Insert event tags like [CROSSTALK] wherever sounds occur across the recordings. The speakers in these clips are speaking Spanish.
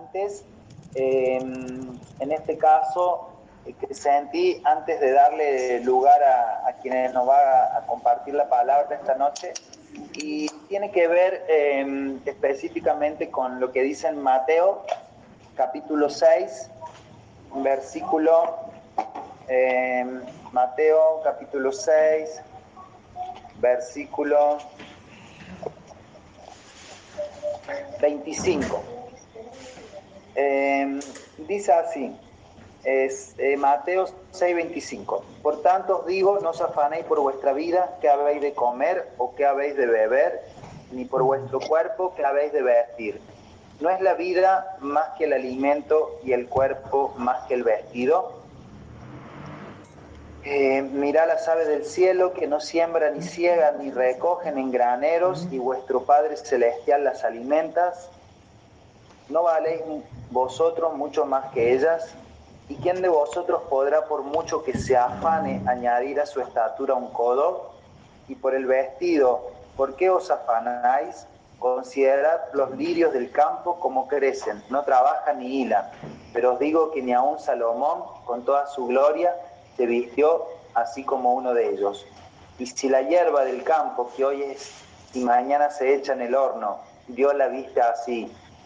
antes, em, en este caso, eh, que sentí antes de darle lugar a, quienes nos va a, compartir la palabra esta noche, y tiene que ver em, específicamente con lo que dice en Mateo, capítulo 6, versículo, em, Mateo capítulo 6, versículo 25. Em, dice así, es eh, Mateo 6:25. Por tanto os digo, no os afanéis por vuestra vida, que habéis de comer o que habéis de beber, ni por vuestro cuerpo, que habéis de vestir. ¿No es la vida más que el alimento y el cuerpo más que el vestido? Eh, mirad las aves del cielo que no siembran ni ciegan ni recogen en graneros y vuestro Padre Celestial las alimentas. ¿No valéis vosotros mucho más que ellas? ¿Y quién de vosotros podrá, por mucho que se afane, añadir a su estatura un codo? Y por el vestido, ¿por qué os afanáis? Considerad los lirios del campo como crecen, no trabajan ni hilan. Pero os digo que ni aun Salomón, con toda su gloria, se vistió así como uno de ellos. Y si la hierba del campo que hoy es y mañana se echa en el horno, Dios la vista así,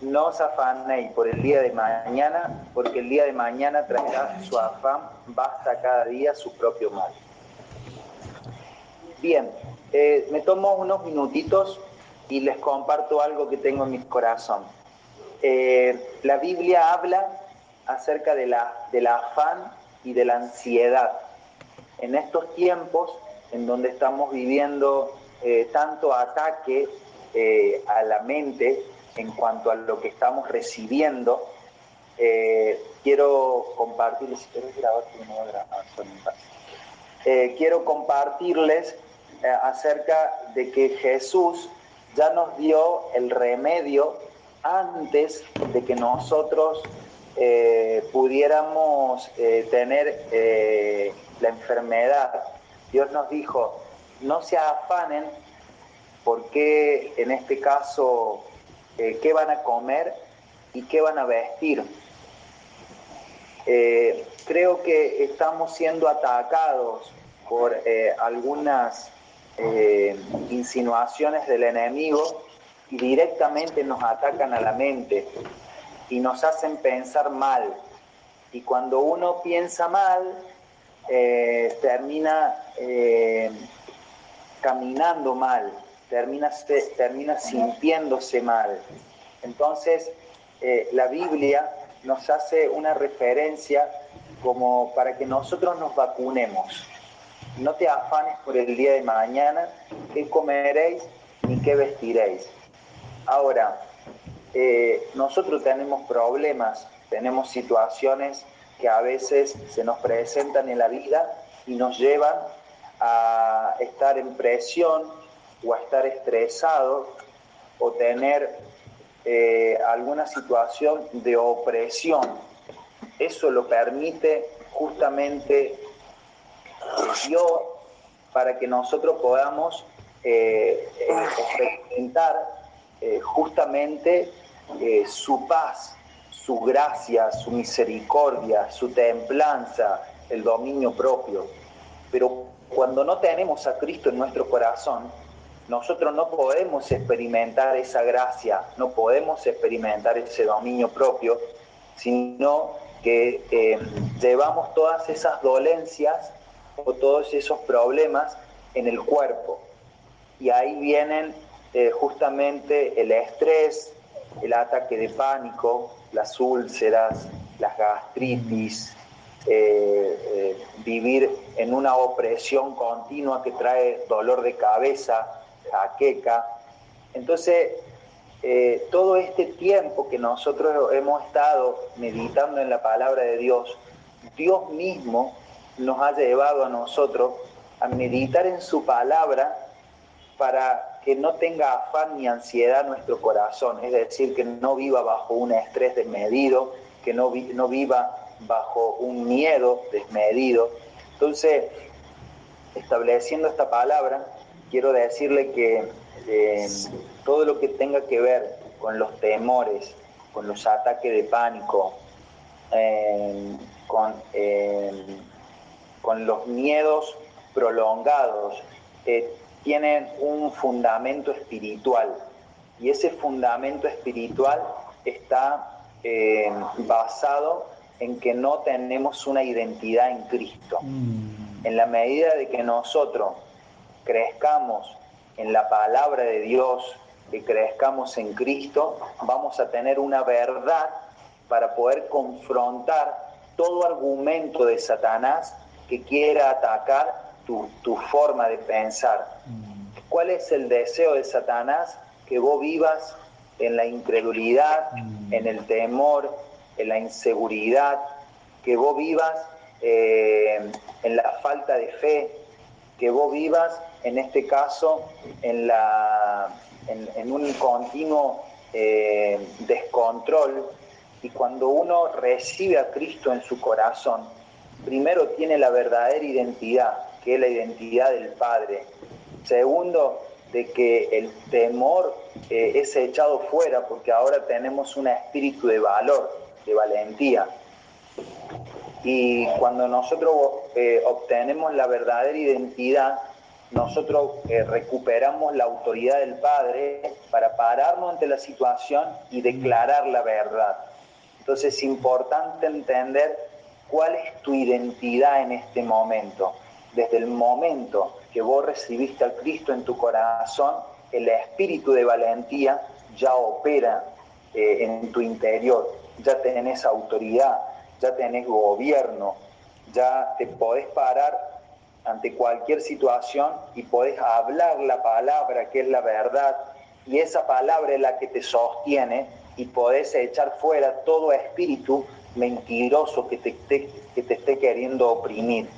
no os afanéis por el día de mañana, porque el día de mañana traerá su afán, basta cada día su propio mal. Bien, eh, me tomo unos minutitos y les comparto algo que tengo en mi corazón. Eh, la Biblia habla acerca de la, del afán y de la ansiedad en estos tiempos en donde estamos viviendo eh, tanto ataque a la mente en cuanto a lo que estamos recibiendo, eh, quiero compartirles, quiero compartirles acerca de que Jesús ya nos dio el remedio antes de que nosotros pudiéramos tener la enfermedad. Dios nos dijo, no se afanen porque en este caso, eh, qué van a comer y qué van a vestir. Eh, creo que estamos siendo atacados por eh, algunas insinuaciones del enemigo y directamente nos atacan a la mente y nos hacen pensar mal. Y cuando uno piensa mal, termina caminando mal, termina, termina sintiéndose mal. Entonces, eh, la Biblia nos hace una referencia como para que nosotros nos vacunemos. No te afanes por el día de mañana, qué comeréis ni qué vestiréis. Ahora, nosotros tenemos problemas, tenemos situaciones que a veces se nos presentan en la vida y nos llevan a estar en presión o estar estresados o tener eh, alguna situación de opresión. Eso lo permite justamente Dios para que nosotros podamos eh, experimentar eh, justamente su paz, su gracia, su misericordia, su templanza, el dominio propio. Pero cuando no tenemos a Cristo en nuestro corazón, nosotros no podemos experimentar esa gracia, no podemos experimentar ese dominio propio, sino que eh, llevamos todas esas dolencias o todos esos problemas en el cuerpo. Y ahí vienen eh, justamente el estrés, el ataque de pánico, las úlceras, las gastritis, eh, vivir en una opresión continua que trae dolor de cabeza, jaqueca. Entonces, eh, todo este tiempo que nosotros hemos estado meditando en la palabra de Dios, Dios mismo nos ha llevado a nosotros a meditar en su palabra para que no tenga afán ni ansiedad nuestro corazón, es decir, que no viva bajo un estrés desmedido, que no, no viva bajo un miedo desmedido. Entonces, estableciendo esta palabra, quiero decirle que eh, todo lo que tenga que ver con los temores, con los ataques de pánico, eh, con, eh, con los miedos prolongados, tienen un fundamento espiritual. Y ese fundamento espiritual está basado en que no tenemos una identidad en Cristo. Mm. En la medida de que nosotros crezcamos en la palabra de Dios, que crezcamos en Cristo, vamos a tener una verdad para poder confrontar todo argumento de Satanás que quiera atacar tu, forma de pensar. ¿Cuál es el deseo de Satanás? Que vos vivas en la incredulidad, mm. en el temor, en la inseguridad, que vos vivas eh, en la falta de fe, que vos vivas en este caso en, la, en, un continuo eh, descontrol y cuando uno recibe a Cristo en su corazón, primero tiene la verdadera identidad, que es la identidad del Padre. Segundo, de que el temor eh, es echado fuera porque ahora tenemos un espíritu de valor, de valentía. Y cuando nosotros eh, obtenemos la verdadera identidad, nosotros eh, recuperamos la autoridad del Padre para pararnos ante la situación y declarar la verdad. Entonces es importante entender cuál es tu identidad en este momento. Desde el momento que vos recibiste al Cristo en tu corazón, el espíritu de valentía ya opera eh, en tu interior, ya tenés autoridad, ya tenés gobierno, ya te podés parar ante cualquier situación y podés hablar la palabra que es la verdad y esa palabra es la que te sostiene y podés echar fuera todo espíritu mentiroso que te, que te esté queriendo oprimir.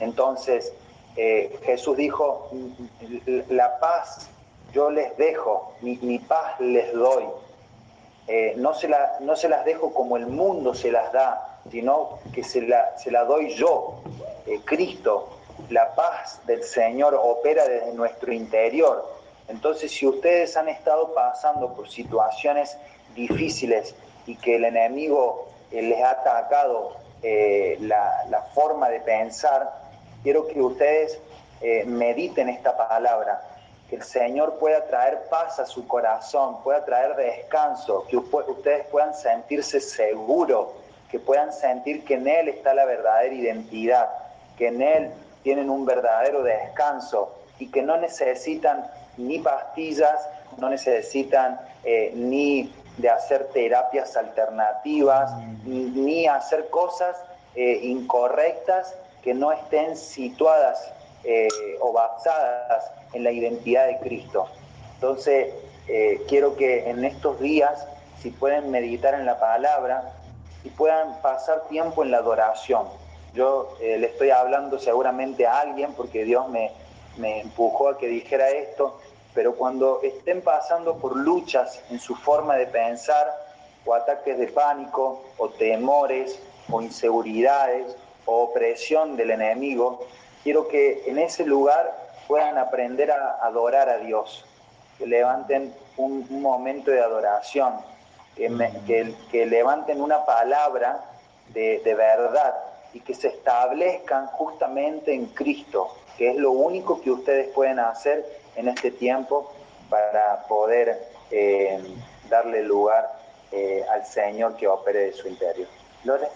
Entonces, eh, Jesús dijo, la paz yo les dejo, mi, paz les doy. Eh, no, se la, no se las dejo como el mundo se las da, sino que se la, se la doy yo, eh, Cristo, la paz del Señor opera desde nuestro interior. Entonces, si ustedes han estado pasando por situaciones difíciles y que el enemigo eh, les ha atacado eh, la, forma de pensar, quiero que ustedes mediten esta palabra, que el Señor pueda traer paz a su corazón, pueda traer descanso, que ustedes puedan sentirse seguros, que puedan sentir que en Él está la verdadera identidad, que en Él tienen un verdadero descanso y que no necesitan ni pastillas, no necesitan eh, ni de hacer terapias alternativas, ni, hacer cosas eh, incorrectas que no estén situadas eh, o basadas en la identidad de Cristo. Entonces, quiero que en estos días, si pueden meditar en la palabra y puedan pasar tiempo en la adoración, yo eh, le estoy hablando seguramente a alguien porque Dios me, me empujó a que dijera esto, pero cuando estén pasando por luchas en su forma de pensar, o ataques de pánico, o temores, o inseguridades, o opresión del enemigo, quiero que en ese lugar puedan aprender a adorar a Dios, que levanten un, momento de adoración, que, que, levanten una palabra de, de verdad, y que se establezcan justamente en Cristo, que es lo único que ustedes pueden hacer en este tiempo para poder eh, darle lugar eh, al Señor que opere de su interior. ¿Lore?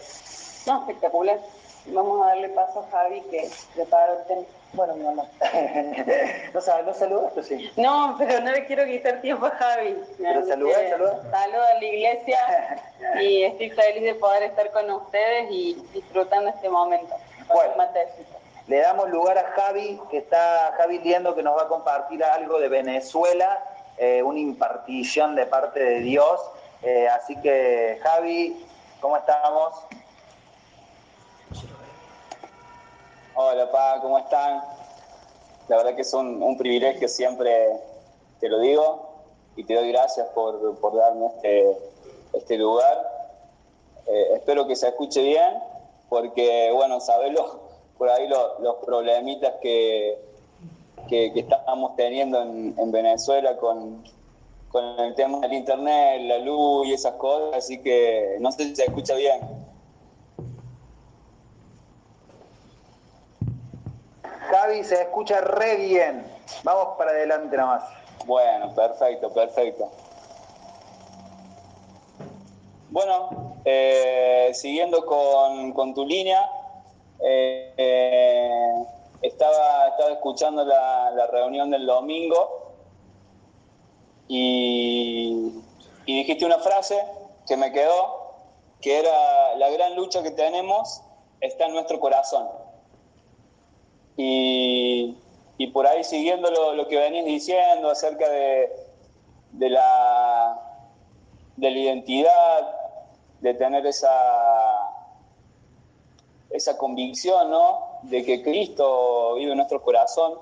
No, espectacular. Vamos a darle paso a Javi que prepara el tema. Bueno. ¿No, sabes, ¿No [LAUGHS] saludas? Pues sí. No, pero no le quiero quitar tiempo a Javi. Pero saluda, saluda. Saluda a la iglesia [LAUGHS] y estoy feliz de poder estar con ustedes y disfrutando este momento. Bueno, le damos lugar a Javi, que está Javi Liendo, que nos va a compartir algo de Venezuela, eh, una impartición de parte de Dios. Eh, así que, Javi, ¿cómo estamos? Hola, Pa, ¿cómo están? La verdad que es un, privilegio siempre, te lo digo, y te doy gracias por, por darme este, este lugar. Eh, espero que se escuche bien, porque, bueno, sabelo por ahí los problemitas que, que, estamos teniendo en, Venezuela con, con el tema del internet, la luz y esas cosas, así que no sé si se escucha bien. Javi, se escucha re bien. Vamos para adelante nada más. Bueno, perfecto, perfecto. Bueno, eh, siguiendo con, tu línea, eh, eh, estaba, estaba escuchando la, reunión del domingo y dijiste una frase que me quedó, que era la gran lucha que tenemos está en nuestro corazón. Y, y por ahí siguiendo lo, que venís diciendo acerca de, de, la, de la identidad, de tener esa, esa convicción, ¿no? de que Cristo vive en nuestro corazón.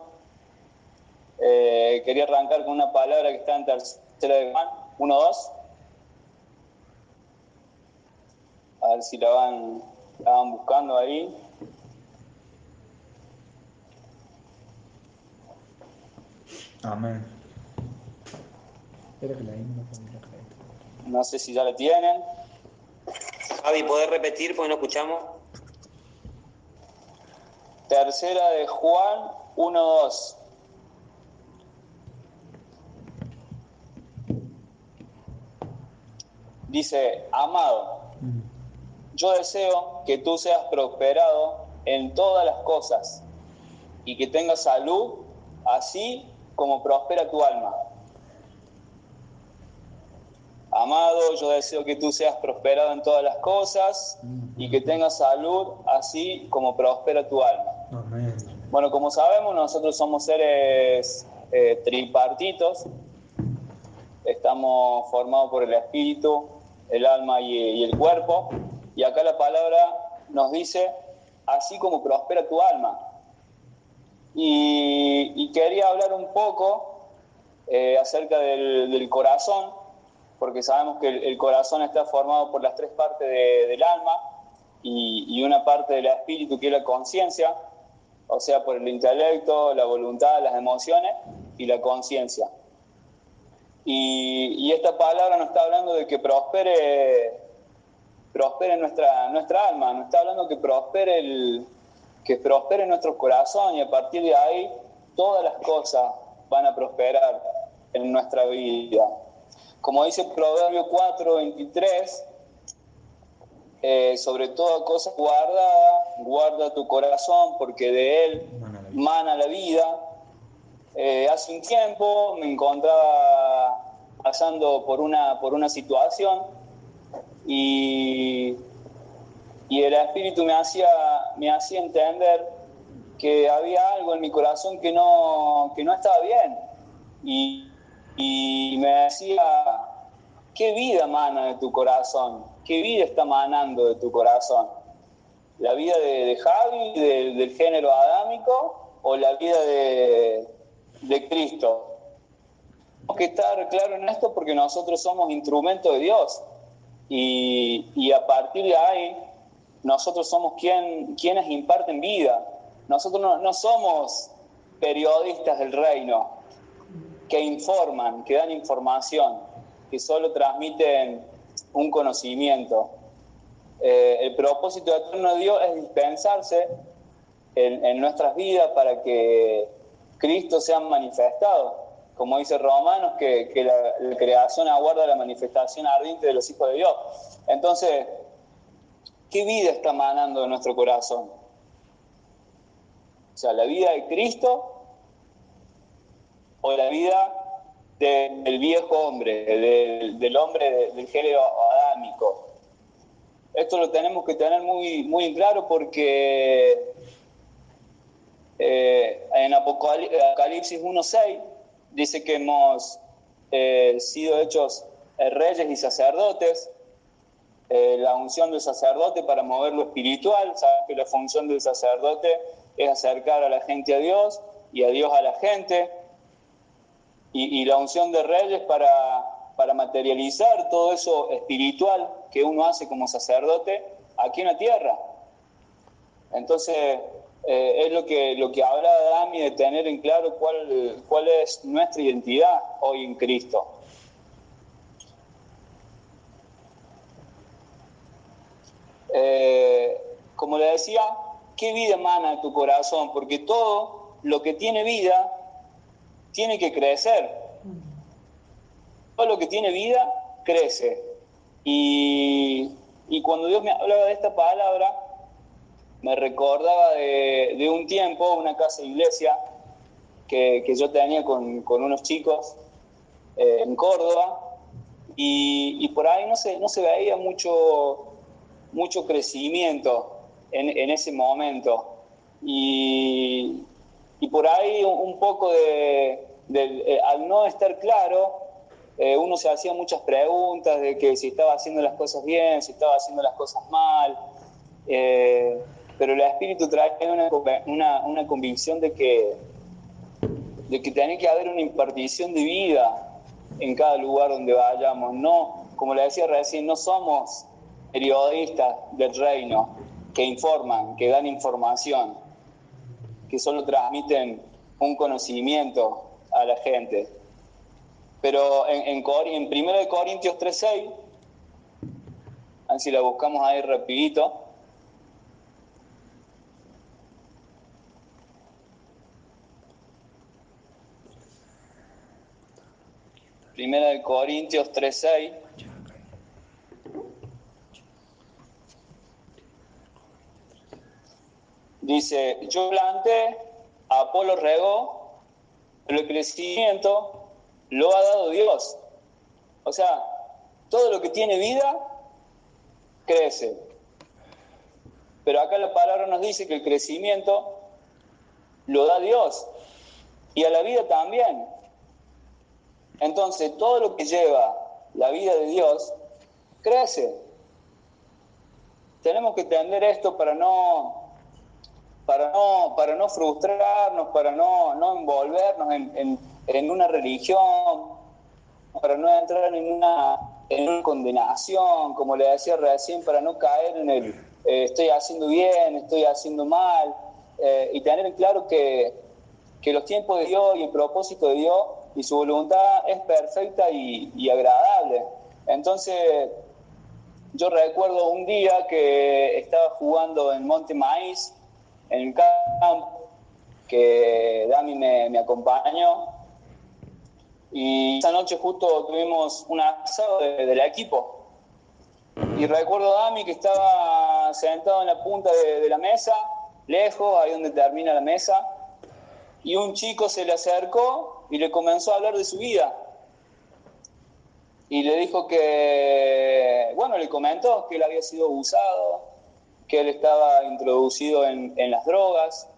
Eh, quería arrancar con una palabra que está en tercera de Juan, 1-2. A ver si la van, la van buscando ahí. Amén. No sé si ya la tienen. Javi, ¿podés repetir porque no escuchamos? Tercera de Juan 1.2. Dice, amado, yo deseo que tú seas prosperado en todas las cosas y que tengas salud, así como prospera tu alma. Amado, yo deseo que tú seas prosperado en todas las cosas y que tengas salud, así como prospera tu alma. Bueno, como sabemos, nosotros somos seres eh, tripartitos. Estamos formados por el espíritu, el alma y, el cuerpo. Y acá la palabra nos dice, así como prospera tu alma. Y, quería hablar un poco eh, acerca del, corazón, porque sabemos que el, corazón está formado por las tres partes del alma y, y, una parte del espíritu que es la conciencia o sea, por el intelecto, la voluntad, las emociones y la conciencia. Y, esta palabra nos está hablando de que prospere, prospere nuestra, nuestra alma, nos está hablando que prospere, el, que prospere nuestro corazón y a partir de ahí todas las cosas van a prosperar en nuestra vida. Como dice Proverbio 4, 23, eh, sobre toda cosa guardada, guarda tu corazón porque de él mana la vida. Eh, hace un tiempo me encontraba pasando por una, por una situación y, y el Espíritu me hacía, me hacía entender que había algo en mi corazón que no, que no estaba bien. Y, y me decía, ¿qué vida mana de tu corazón? ¿Qué vida está manando de tu corazón? ¿La vida de, Javi, del género adámico, o la vida de, Cristo? Tenemos que estar claros en esto porque nosotros somos instrumentos de Dios y, a partir de ahí nosotros somos quien, quienes imparten vida. Nosotros no, no somos periodistas del reino que informan, que dan información, que solo transmiten un conocimiento. Eh, el propósito eterno de Dios es dispensarse en, nuestras vidas para que Cristo sea manifestado. Como dice Romanos, que, la, creación aguarda la manifestación ardiente de los hijos de Dios. Entonces, ¿qué vida está manando en nuestro corazón? O sea, la vida de Cristo o la vida del viejo hombre, del, hombre del género adámico. Esto lo tenemos que tener muy, muy claro porque eh, en Apocalipsis 1.6 dice que hemos eh, sido hechos reyes y sacerdotes eh, la unción del sacerdote para mover lo espiritual, sabes que la función del sacerdote es acercar a la gente a Dios y a Dios a la gente, y, la unción de reyes para, para materializar todo eso espiritual que uno hace como sacerdote aquí en la tierra. Entonces, eh, es lo que, lo que habla Dami de tener en claro cuál, cuál es nuestra identidad hoy en Cristo. Eh, como le decía, ¿qué vida emana tu corazón? Porque todo lo que tiene vida tiene que crecer. Todo lo que tiene vida crece. Y, cuando Dios me hablaba de esta palabra, me recordaba de, un tiempo, una casa de iglesia que, yo tenía con, unos chicos eh, en Córdoba, y, por ahí no se, no se veía mucho mucho crecimiento en, ese momento. Y, por ahí un poco de, eh, al no estar claro, eh, uno se hacía muchas preguntas de que si estaba haciendo las cosas bien, si estaba haciendo las cosas mal, eh, pero el Espíritu trae una, una, convicción de que, de que tiene que haber una impartición de vida en cada lugar donde vayamos. No, como le decía recién, no somos periodistas del reino que informan, que dan información, que solo transmiten un conocimiento a la gente. Pero en, en, en 1 Corintios 3.6, a si la buscamos ahí rapidito, Primera de Corintios 3.6 Dice, yo planté, Apolo regó, pero el crecimiento lo ha dado Dios. O sea, todo lo que tiene vida crece. Pero acá la palabra nos dice que el crecimiento lo da Dios y a la vida también. Entonces, todo lo que lleva la vida de Dios crece. Tenemos que entender esto para no para no, para no frustrarnos, para no, no envolvernos en, en, una religión, para no entrar en una, en una condenación, como le decía recién, para no caer en el eh, estoy haciendo bien, estoy haciendo mal, eh, y tener claro que, que, los tiempos de Dios y el propósito de Dios y su voluntad es perfecta y, y agradable. Entonces, yo recuerdo un día que estaba jugando en Monte Maíz, en el campo, que Dami me, acompañó. Y esa noche justo tuvimos un asado del equipo. Y recuerdo a Dami que estaba sentado en la punta de, la mesa, lejos, ahí donde termina la mesa, y un chico se le acercó y le comenzó a hablar de su vida. Y le dijo que, bueno, le comentó que él había sido abusado, que él estaba introducido en, las drogas.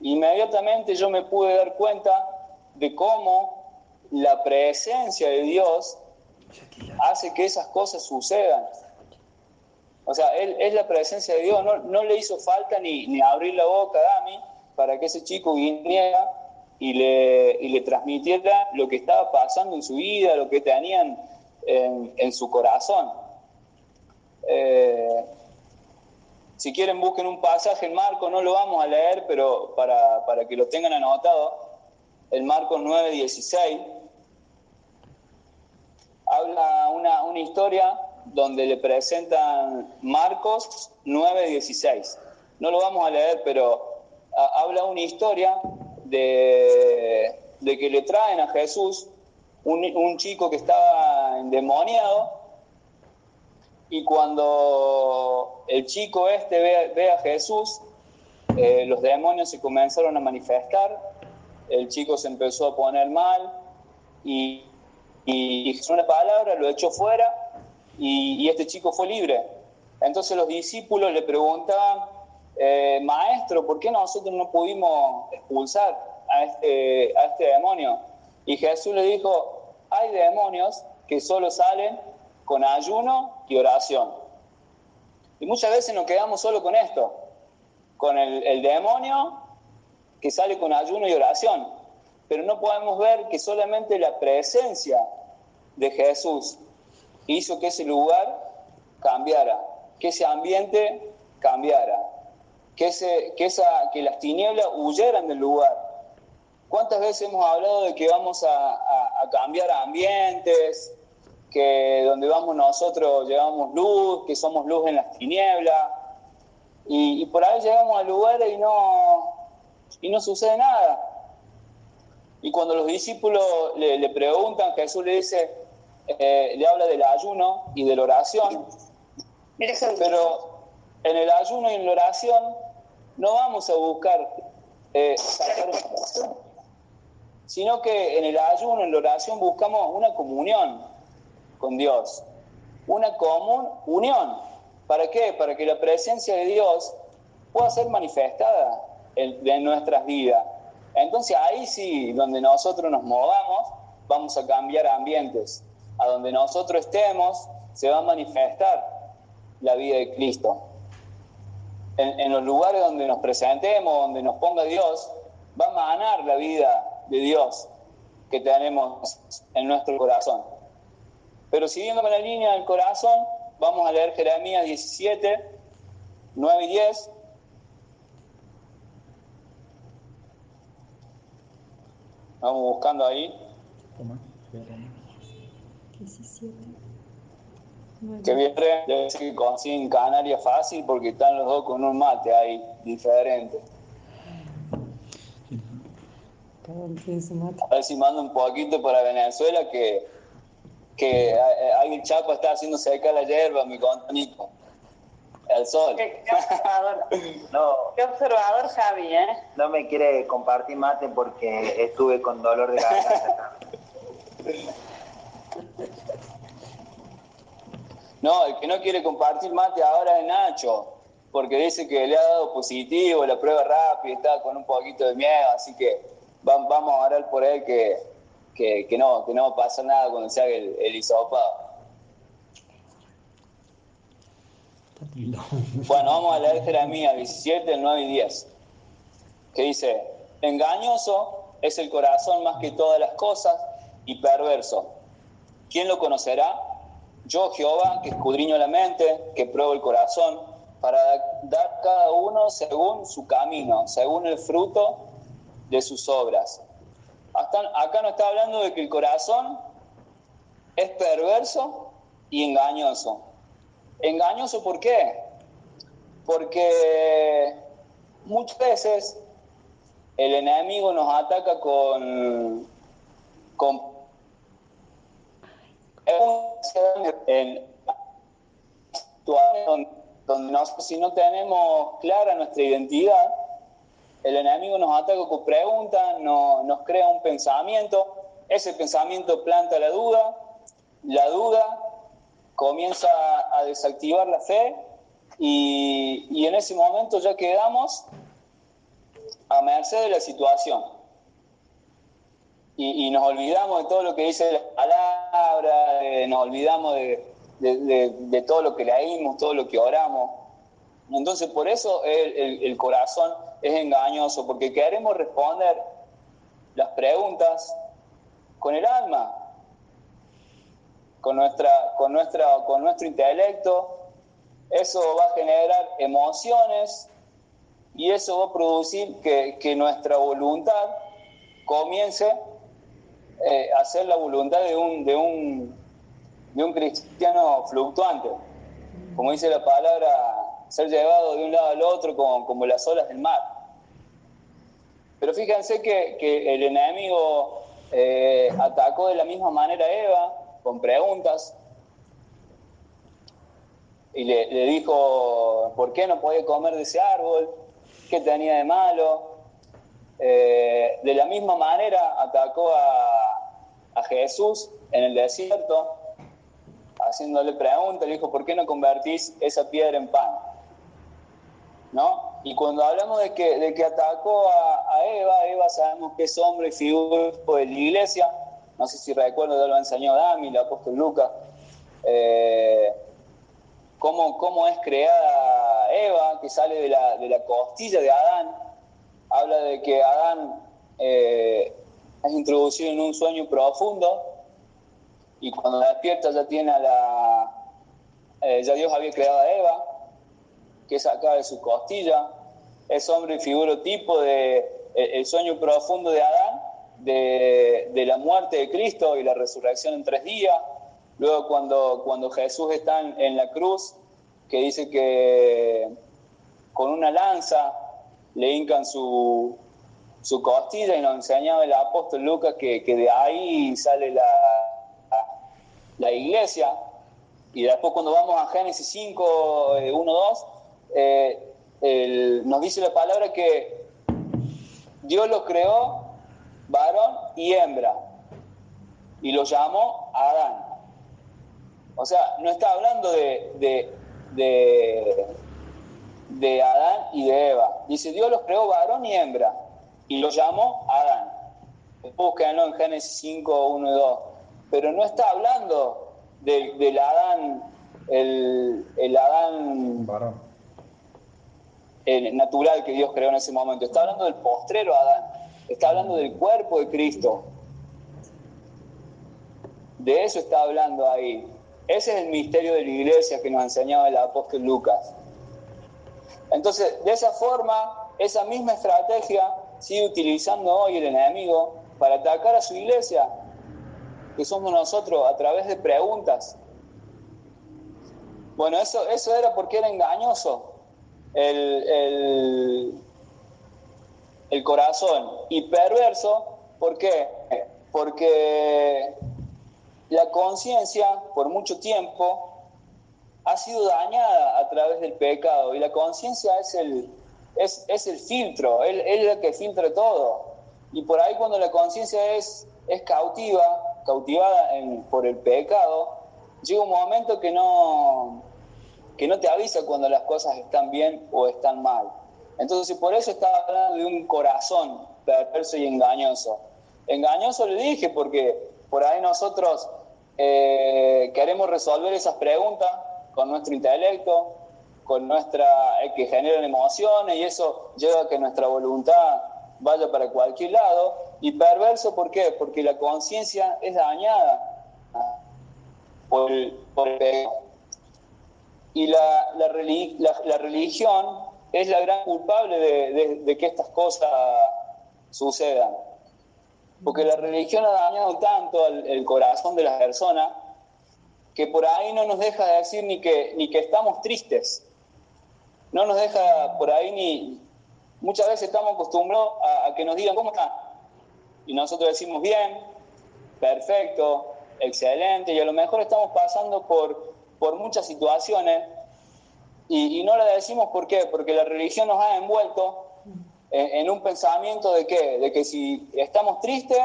Inmediatamente yo me pude dar cuenta de cómo la presencia de Dios hace que esas cosas sucedan. O sea, él es la presencia de Dios, no, le hizo falta ni, ni, abrir la boca a Dami para que ese chico viniera y le, y le transmitiera lo que estaba pasando en su vida, lo que tenían en, en su corazón. Eh, si quieren, busquen un pasaje. En Marcos, no lo vamos a leer, pero para, que lo tengan anotado, el Marcos 9:16, habla una, una historia donde le presentan Marcos 9:16. No lo vamos a leer, pero habla una historia de, de, que le traen a Jesús un, un chico que estaba endemoniado y cuando el chico este ve, a Jesús, eh, los demonios se comenzaron a manifestar, el chico se empezó a poner mal y, y, una palabra, lo echó fuera y, este chico fue libre. Entonces los discípulos le preguntaban, eh, maestro, ¿por qué nosotros no pudimos expulsar a este, a este demonio? Y Jesús le dijo, hay demonios que solo salen con ayuno y oración. Y muchas veces nos quedamos solo con esto, con el, el demonio que sale con ayuno y oración, pero no podemos ver que solamente la presencia de Jesús hizo que ese lugar cambiara, que ese ambiente cambiara, que, ese, que, esa, que las tinieblas huyeran del lugar. ¿Cuántas veces hemos hablado de que vamos a, a cambiar ambientes, que donde vamos nosotros llevamos luz, que somos luz en las tinieblas, y, por ahí llegamos a lugares y no, y no sucede nada. Y cuando los discípulos le, preguntan, Jesús le dice, eh, le habla del ayuno y de la oración, pero en el ayuno y en la oración no vamos a buscar eh, sino que en el ayuno, en la oración buscamos una comunión con Dios, una común unión. ¿Para qué? Para que la presencia de Dios pueda ser manifestada en, nuestras vidas. Entonces ahí sí, donde nosotros nos movamos, vamos a cambiar ambientes. A donde nosotros estemos, se va a manifestar la vida de Cristo. En, en los lugares donde nos presentemos, donde nos ponga Dios, va a manar la vida de Dios que tenemos en nuestro corazón. Pero siguiendo con la línea del corazón, vamos a leer Jeremías 17, 9 y 10. Vamos buscando ahí. 17. Que bien, debe que consiguen Canarias fácil porque están los dos con un mate ahí, diferente. A ver si mando un poquito para Venezuela que que alguien Chapo está haciendo seca la hierba, mi contonito. El sol. Qué, observador. [LAUGHS] no. Qué observador, Xavi, ¿eh? No me quiere compartir mate porque estuve con dolor de garganta. [LAUGHS] no, el que no quiere compartir mate ahora es Nacho, porque dice que le ha dado positivo la prueba rápida, está con un poquito de miedo, así que vamos a orar por él que, que, no, que no pasa nada cuando se haga el, el. Bueno, vamos a leer Jeremías 17, 9 y 10, que dice, engañoso es el corazón más que todas las cosas y perverso. ¿Quién lo conocerá? Yo, Jehová, que escudriño la mente, que pruebo el corazón, para dar cada uno según su camino, según el fruto de sus obras acá no está hablando de que el corazón es perverso y engañoso. ¿Engañoso por qué? Porque muchas veces el enemigo nos ataca con, con en, donde si no tenemos clara nuestra identidad, el enemigo nos ataca con preguntas, nos crea un pensamiento, ese pensamiento planta la duda, la duda comienza a desactivar la fe y, en ese momento ya quedamos a merced de la situación. Y, nos olvidamos de todo lo que dice la palabra, nos olvidamos de, todo lo que leímos, todo lo que oramos. Entonces por eso el corazón es engañoso, porque queremos responder las preguntas con el alma, con, nuestra, con, nuestra, con nuestro intelecto. Eso va a generar emociones y eso va a producir que, nuestra voluntad comience eh, a ser la voluntad de un, de, un, de un cristiano fluctuante. Como dice la palabra, ser llevado de un lado al otro como, como las olas del mar. Pero fíjense que, el enemigo eh, atacó de la misma manera a Eva, con preguntas, y le, dijo, ¿por qué no podía comer de ese árbol? ¿Qué tenía de malo? Eh, de la misma manera atacó a, a Jesús en el desierto, haciéndole preguntas, le dijo, ¿por qué no convertís esa piedra en pan? ¿No? Y cuando hablamos de que, de que atacó a, Eva, Eva sabemos que es hombre y figura de la iglesia, no sé si recuerdo, ya lo enseñó Dami, el apóstol Lucas, eh, cómo, cómo, es creada Eva, que sale de la, de la, costilla de Adán. Habla de que Adán eh, es introducido en un sueño profundo y cuando despierta ya tiene a la... Eh, ya Dios había creado a Eva, que es de su costilla. Es hombre y figuro tipo de el sueño profundo de Adán, de, la muerte de Cristo y la resurrección en tres días Luego cuando, cuando Jesús está en, la cruz, que dice que con una lanza le hincan su, su costilla y nos enseñaba el apóstol Lucas que, de ahí sale la, la, iglesia. Y después cuando vamos a Génesis 5, 1, 2, nos dice la palabra que Dios los creó varón y hembra y los llamó Adán. O sea, no está hablando de, de, Adán y de Eva. Dice, Dios los creó varón y hembra y los llamó Adán. Búsquenlo en Génesis 5, 1 y 2. Pero no está hablando del, Adán, el, el Adán varón. El natural que Dios creó en ese momento. Está hablando del postrero Adán. Está hablando del cuerpo de Cristo. De eso está hablando ahí. Ese es el misterio de la iglesia que nos enseñaba el apóstol Lucas. Entonces, de esa forma, esa misma estrategia sigue utilizando hoy el enemigo para atacar a su iglesia, que somos nosotros, a través de preguntas. Bueno, eso, eso era porque era engañoso el, el corazón y perverso, ¿por qué? Porque la conciencia, por mucho tiempo, ha sido dañada a través del pecado y la conciencia es el, es, el filtro, es, es la que filtra todo. Y por ahí cuando la conciencia es, es cautiva, cautivada por el pecado, llega un momento que no, que no te avisa cuando las cosas están bien o están mal. Entonces por eso estaba hablando de un corazón perverso y engañoso. Engañoso le dije porque por ahí nosotros eh, queremos resolver esas preguntas con nuestro intelecto, con nuestra, eh, que generan emociones y eso lleva a que nuestra voluntad vaya para cualquier lado. Y perverso, ¿por qué? Porque la conciencia es dañada por el, por Y la, la, la, religión es la gran culpable de, de que estas cosas sucedan. Porque la religión ha dañado tanto el, corazón de las personas que por ahí no nos deja de decir ni que, ni que estamos tristes. No nos deja por ahí ni... Muchas veces estamos acostumbrados a, que nos digan, ¿cómo está? Y nosotros decimos, bien, perfecto, excelente, y a lo mejor estamos pasando por, por muchas situaciones y, no le decimos por qué, porque la religión nos ha envuelto en, un pensamiento de qué, de que si estamos tristes,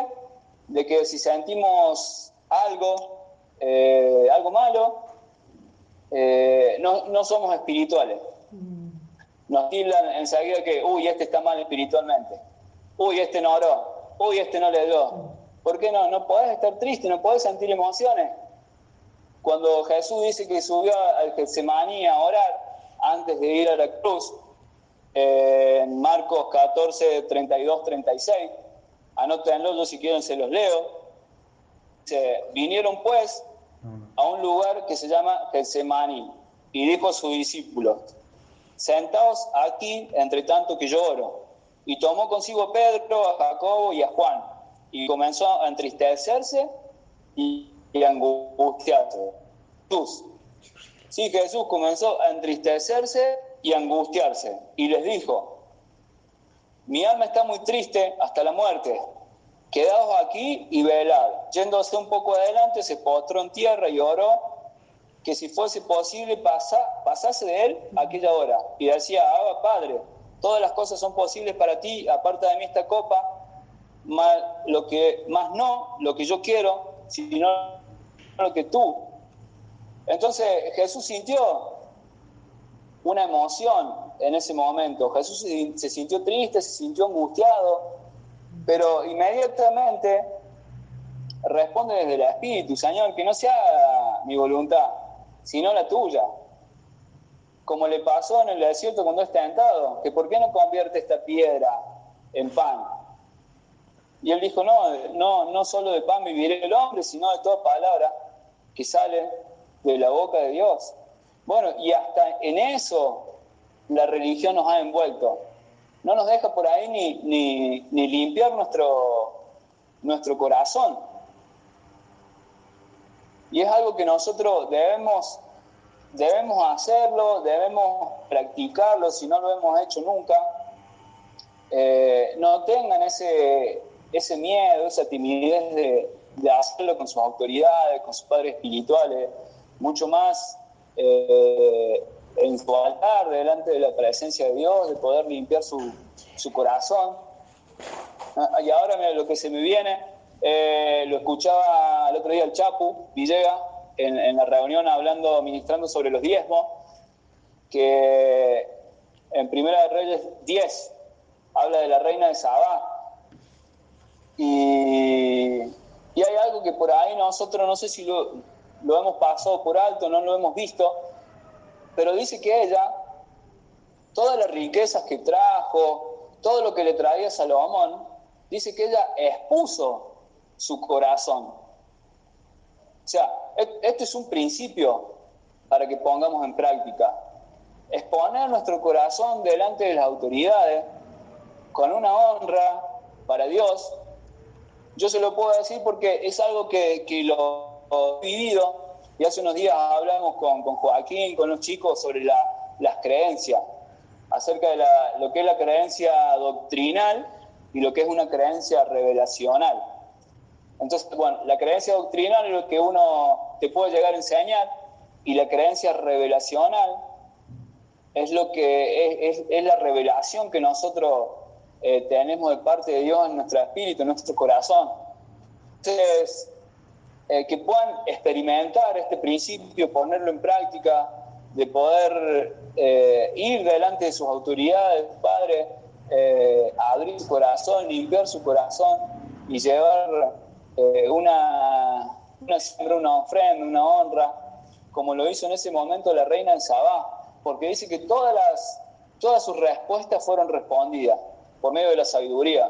de que si sentimos algo, eh, algo malo, eh, no, no, somos espirituales. Nos tildan enseguida que, uy, este está mal espiritualmente, uy, este no oró, uy, este no le dio. ¿Por qué no? No podés estar triste, no podés sentir emociones. Cuando Jesús dice que subió al Getsemaní a orar antes de ir a la cruz, en Marcos 14, 32, 36. Anótenlo, yo si quieren se los leo. Se vinieron pues a un lugar que se llama Getsemani y dijo a sus discípulos, sentaos aquí entre tanto que lloro. Y tomó consigo a Pedro, a Jacobo y a Juan y comenzó a entristecerse y, y angustiarse. Jesús. Sí, Jesús comenzó a entristecerse y angustiarse. Y les dijo, mi alma está muy triste hasta la muerte. Quedaos aquí y velad. Yéndose un poco adelante, se postró en tierra y oró que si fuese posible pasa, pasase de él aquella hora. Y decía, Abba Padre, todas las cosas son posibles para ti, aparta de mí esta copa, lo que, más no lo que yo quiero, sino que tú. Entonces Jesús sintió una emoción en ese momento. Jesús se sintió triste, se sintió angustiado, pero inmediatamente responde desde el Espíritu, Señor, que no sea mi voluntad, sino la tuya. Como le pasó en el desierto cuando es tentado, que por qué no convierte esta piedra en pan. Y él dijo, no, no, no solo de pan viviré el hombre, sino de toda palabra que sale de la boca de Dios. Bueno, y hasta en eso la religión nos ha envuelto. No nos deja por ahí ni, ni, limpiar nuestro, nuestro corazón. Y es algo que nosotros debemos, debemos hacerlo, debemos practicarlo, si no lo hemos hecho nunca. Eh, no tengan ese, ese miedo, esa timidez de, de hacerlo con sus autoridades, con sus padres espirituales, mucho más eh, en su altar, delante de la presencia de Dios, de poder limpiar su, corazón. Ah, y ahora mira, lo que se me viene, eh, lo escuchaba el otro día el Chapu Villega en, en, la reunión hablando, ministrando sobre los diezmos, que en Primera de Reyes 10 habla de la reina de Sabá. Y, y hay algo que por ahí nosotros no sé si lo, hemos pasado por alto, no lo hemos visto, pero dice que ella, todas las riquezas que trajo, todo lo que le traía Salomón, dice que ella expuso su corazón. O sea, este es un principio para que pongamos en práctica. Exponer nuestro corazón delante de las autoridades con una honra para Dios. Yo se lo puedo decir porque es algo que, que lo vivido, y hace unos días hablamos con, con Joaquín, con los chicos, sobre las creencias, acerca de lo que es la creencia doctrinal y lo que es una creencia revelacional. Entonces, bueno, la creencia doctrinal es lo que uno te puede llegar a enseñar y la creencia revelacional es lo que es, es, la revelación que nosotros eh, tenemos de parte de Dios en nuestro espíritu, en nuestro corazón. Entonces, eh, que puedan experimentar este principio, ponerlo en práctica, de poder eh, ir delante de sus autoridades, Padre, eh, abrir su corazón, limpiar su corazón y llevar una, una, una ofrenda, una honra, como lo hizo en ese momento la reina de Sabá, porque dice que todas, las, todas sus respuestas fueron respondidas por medio de la sabiduría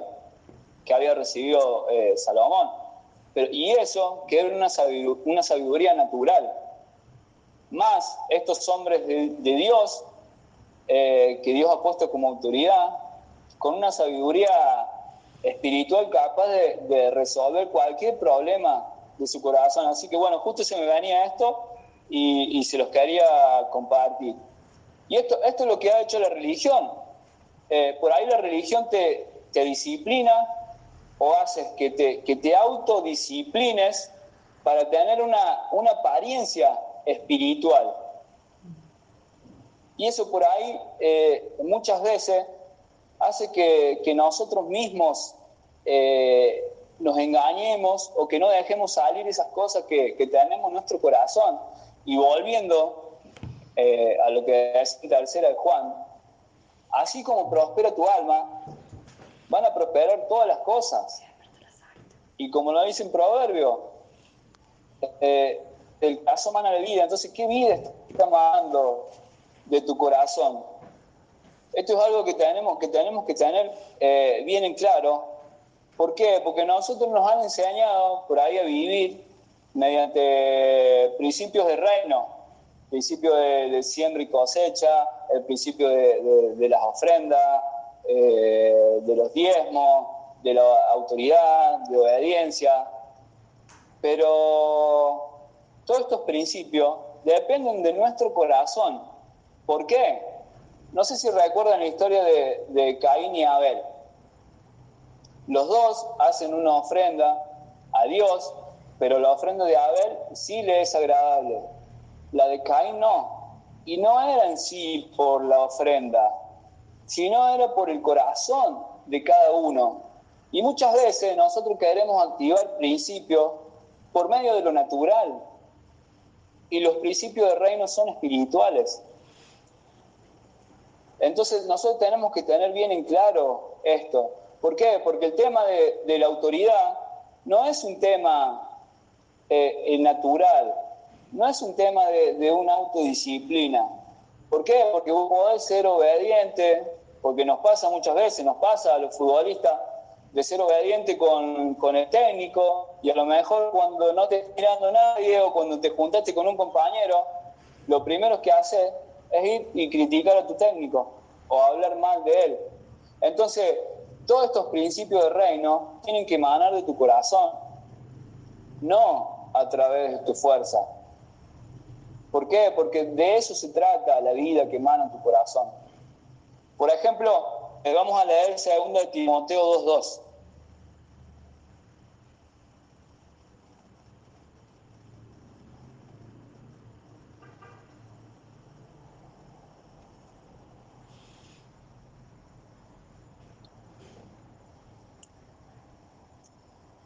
que había recibido Salomón y eso, que era una sabiduría, natural. Más estos hombres de, Dios, eh, que Dios ha puesto como autoridad, con una sabiduría espiritual capaz de, resolver cualquier problema de su corazón. Así que bueno, justo se me venía esto y, se los quería compartir. Y esto es lo que ha hecho la religión. Eh, por ahí la religión te, te disciplina, o haces que te, que te autodisciplines para tener una, una apariencia espiritual. Y eso por ahí eh, muchas veces hace que, nosotros mismos eh, nos engañemos o que no dejemos salir esas cosas que, tenemos en nuestro corazón. Y volviendo a lo que es tercera de Juan, así como prospera tu alma, van a prosperar todas las cosas. Y como lo dice en Proverbio, eh, el caso mana de vida. Entonces, ¿qué vida estamos dando de tu corazón? Esto es algo que tenemos que, tenemos que tener eh, bien en claro. ¿Por qué? Porque nosotros nos han enseñado por ahí a vivir mediante principios de reino, principio de, siembra y cosecha, el principio de, de las ofrendas, eh, de los diezmos, de la autoridad, de obediencia, pero todos estos principios dependen de nuestro corazón. ¿Por qué? No sé si recuerdan la historia de, de Caín y Abel. Los dos hacen una ofrenda a Dios, pero la ofrenda de Abel sí le es agradable. La de Caín no. Y no era en sí por la ofrenda, sino era por el corazón de cada uno. Y muchas veces nosotros queremos activar principios por medio de lo natural. Y los principios del reino son espirituales. Entonces nosotros tenemos que tener bien en claro esto. ¿Por qué? Porque el tema de, la autoridad no es un tema eh, natural, no es un tema de, una autodisciplina. ¿Por qué? Porque vos podés ser obediente, porque nos pasa muchas veces, nos pasa a los futbolistas, de ser obediente con, con, el técnico y a lo mejor cuando no te está mirando nadie o cuando te juntaste con un compañero, lo primero que haces es ir y criticar a tu técnico o hablar mal de él. Entonces, todos estos principios de reino tienen que emanar de tu corazón, no a través de tu fuerza. ¿Por qué? Porque de eso se trata la vida que emana en tu corazón. Por ejemplo, vamos a leer 2 Timoteo 2.2.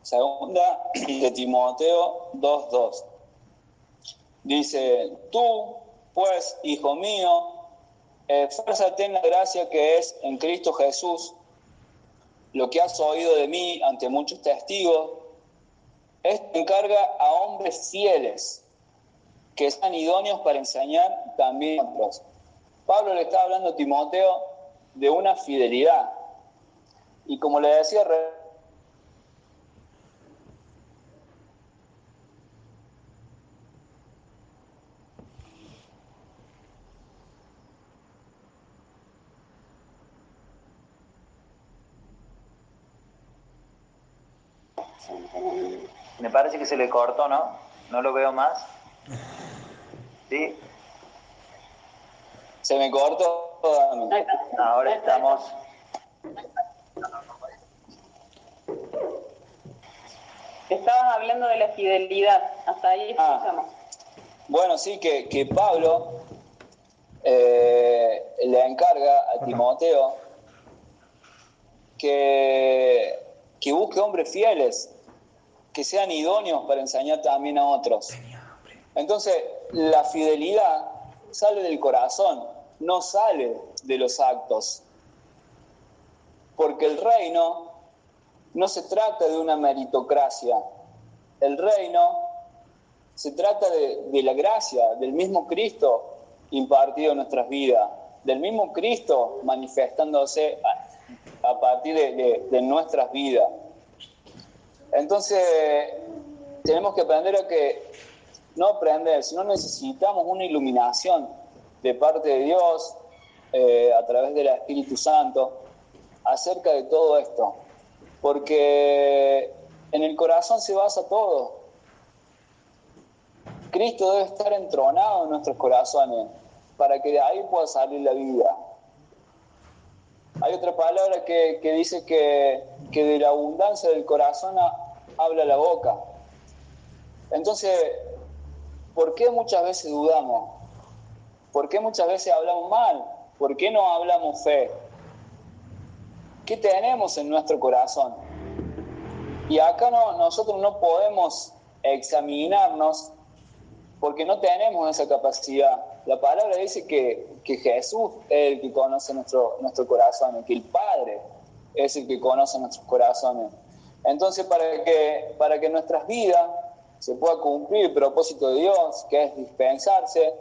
Segunda de Timoteo 2.2. Dice, tú, pues, hijo mío, esfuérzate en la gracia que es en Cristo Jesús. Lo que has oído de mí ante muchos testigos, esto encarga a hombres fieles que sean idóneos para enseñar también a otros. Pablo le está hablando a Timoteo de una fidelidad. Y como le decía Me parece que se le cortó, ¿no? No lo veo más. ¿Sí? Se me cortó. Ahora estamos. Estabas hablando de la fidelidad, hasta ahí Ah. escuchamos. Bueno, sí, que, que Pablo eh, le encarga a Timoteo que, que busque hombres fieles, que sean idóneos para enseñar también a otros. Entonces, la fidelidad sale del corazón, no sale de los actos. Porque el reino no se trata de una meritocracia. El reino se trata de, de la gracia, del mismo Cristo impartido en nuestras vidas, del mismo Cristo manifestándose a, a partir de, de, de nuestras vidas. Entonces, tenemos que aprender a que, no aprender, sino necesitamos una iluminación de parte de Dios eh, a través del Espíritu Santo acerca de todo esto. Porque en el corazón se basa todo. Cristo debe estar entronado en nuestros corazones para que de ahí pueda salir la vida. Hay otra palabra que, dice que, que, de la abundancia del corazón habla la boca. Entonces, ¿por qué muchas veces dudamos? ¿Por qué muchas veces hablamos mal? ¿Por qué no hablamos fe? ¿Qué tenemos en nuestro corazón? Y acá no, nosotros no podemos examinarnos porque no tenemos esa capacidad. La palabra dice que, que Jesús es el que conoce nuestro, nuestro corazón, que el Padre es el que conoce nuestros corazones. Entonces, para que, para que nuestras vidas se pueda cumplir el propósito de Dios, que es dispensarse,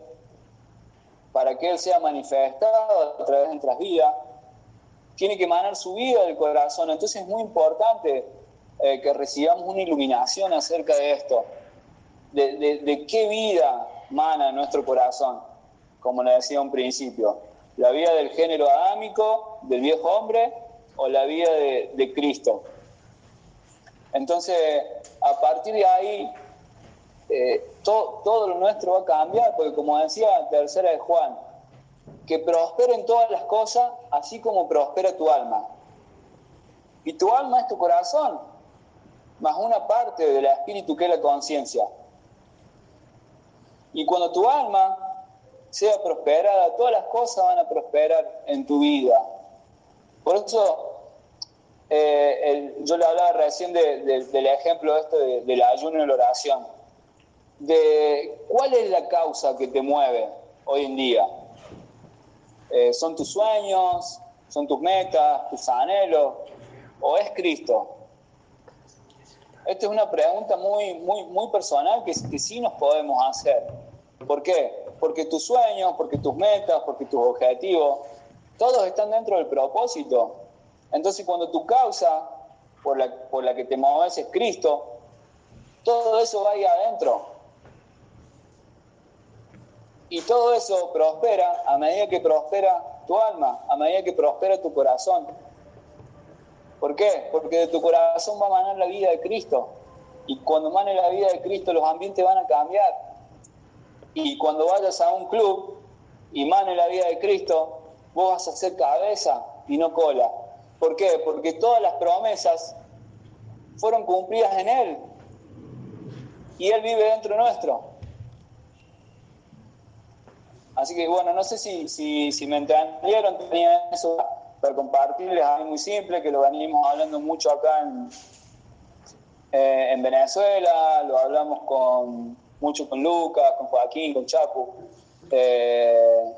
para que Él sea manifestado a través de nuestras vidas, tiene que emanar su vida del corazón. Entonces es muy importante eh, que recibamos una iluminación acerca de esto, de, de, de qué vida mana nuestro corazón, como le decía un principio, la vida del género adámico, del viejo hombre, o la vida de, Cristo. Entonces, a partir de ahí, eh, to, todo lo nuestro va a cambiar, porque como decía tercera de Juan, que prosperen todas las cosas, así como prospera tu alma. Y tu alma es tu corazón, más una parte del espíritu que es la conciencia. Y cuando tu alma sea prosperada, todas las cosas van a prosperar en tu vida. Por eso eh, yo le hablaba recién de, del ejemplo este de, del ayuno y la oración. De cuál es la causa que te mueve hoy en día. Eh, ¿Son tus sueños? ¿Son tus metas? ¿Tus anhelos? ¿O es Cristo? esta es una pregunta muy, muy, muy personal que, que sí nos podemos hacer. ¿Por qué? Porque tus sueños, porque tus metas, porque tus objetivos, todos están dentro del propósito. Entonces cuando tu causa por la, que te mueves es Cristo, todo eso va ahí adentro. Y todo eso prospera a medida que prospera tu alma, a medida que prospera tu corazón. ¿Por qué? Porque de tu corazón va a manar la vida de Cristo. Y cuando mane la vida de Cristo, los ambientes van a cambiar. Y cuando vayas a un club y mane la vida de Cristo, vos vas a ser cabeza y no cola. ¿Por qué? Porque todas las promesas fueron cumplidas en Él. Y Él vive dentro nuestro. Así que bueno, no sé si, si, si me entendieron, tenía eso para compartirles algo muy simple, que lo venimos hablando mucho acá en, eh, en Venezuela, lo hablamos con mucho con Lucas, con Joaquín, con Chapo. Eh,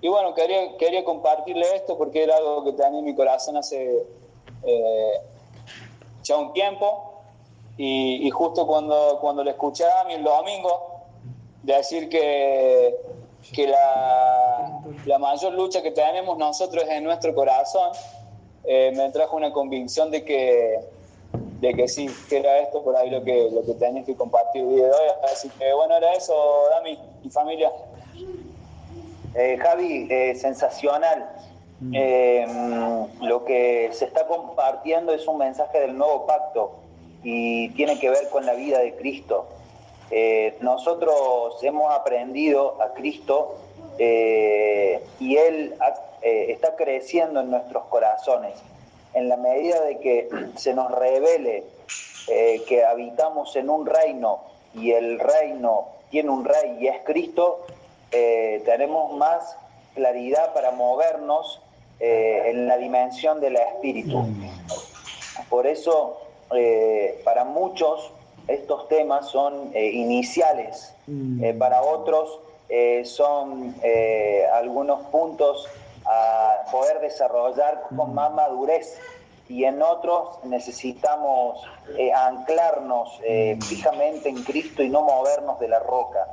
y bueno, quería, quería compartirle esto porque era algo que tenía en mi corazón hace eh, ya un tiempo. Y, y, justo cuando, cuando le escuché a mí el domingo decir que, que la, la, mayor lucha que tenemos nosotros es en nuestro corazón, eh, me trajo una convicción de que, de que sí, que era esto por ahí lo que, lo que tenías que compartir el día de hoy. Así que bueno, era eso, Dami y familia. Eh, Javi, eh, sensacional. Mm. Eh, lo que se está compartiendo es un mensaje del nuevo pacto y tiene que ver con la vida de Cristo. Eh, nosotros hemos aprendido a Cristo y Él está creciendo en nuestros corazones. En la medida de que [CLEARS THROAT] se nos revele que habitamos en un reino y el reino tiene un rey y es Cristo, eh, tenemos más claridad para movernos eh, en la dimensión del espíritu. Por eso, eh, para muchos, estos temas son iniciales, mm. para otros son algunos puntos a poder desarrollar con más madurez y en otros necesitamos anclarnos mm. fijamente en Cristo y no movernos de la roca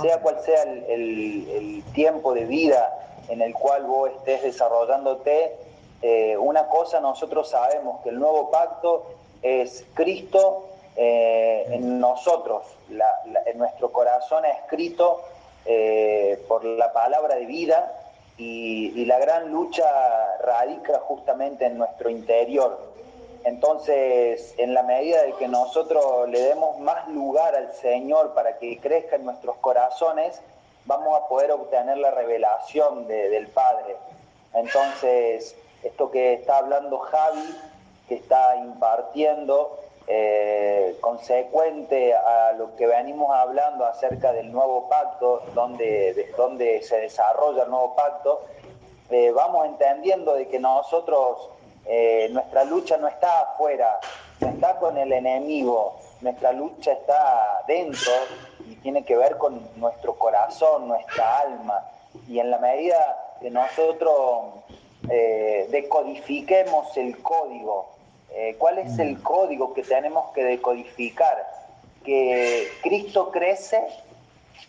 sea cual sea el, tiempo de vida en el cual vos estés desarrollándote, eh, una cosa nosotros sabemos que el nuevo pacto es Cristo eh, en nosotros, en nuestro corazón escrito eh, por la palabra de vida y, la gran lucha radica justamente en nuestro interior, entonces, en la medida de que nosotros le demos más lugar al Señor para que crezca en nuestros corazones, vamos a poder obtener la revelación del Padre. Entonces, esto que está hablando Javi, que está impartiendo, eh, consecuente a lo que venimos hablando acerca del nuevo pacto, donde, donde se desarrolla el nuevo pacto, eh, vamos entendiendo de que nosotros eh, nuestra lucha no está afuera, no está con el enemigo, nuestra lucha está dentro y tiene que ver con nuestro corazón, nuestra alma. Y en la medida que nosotros decodifiquemos el código, eh, ¿cuál es el código que tenemos que decodificar? Que Cristo crece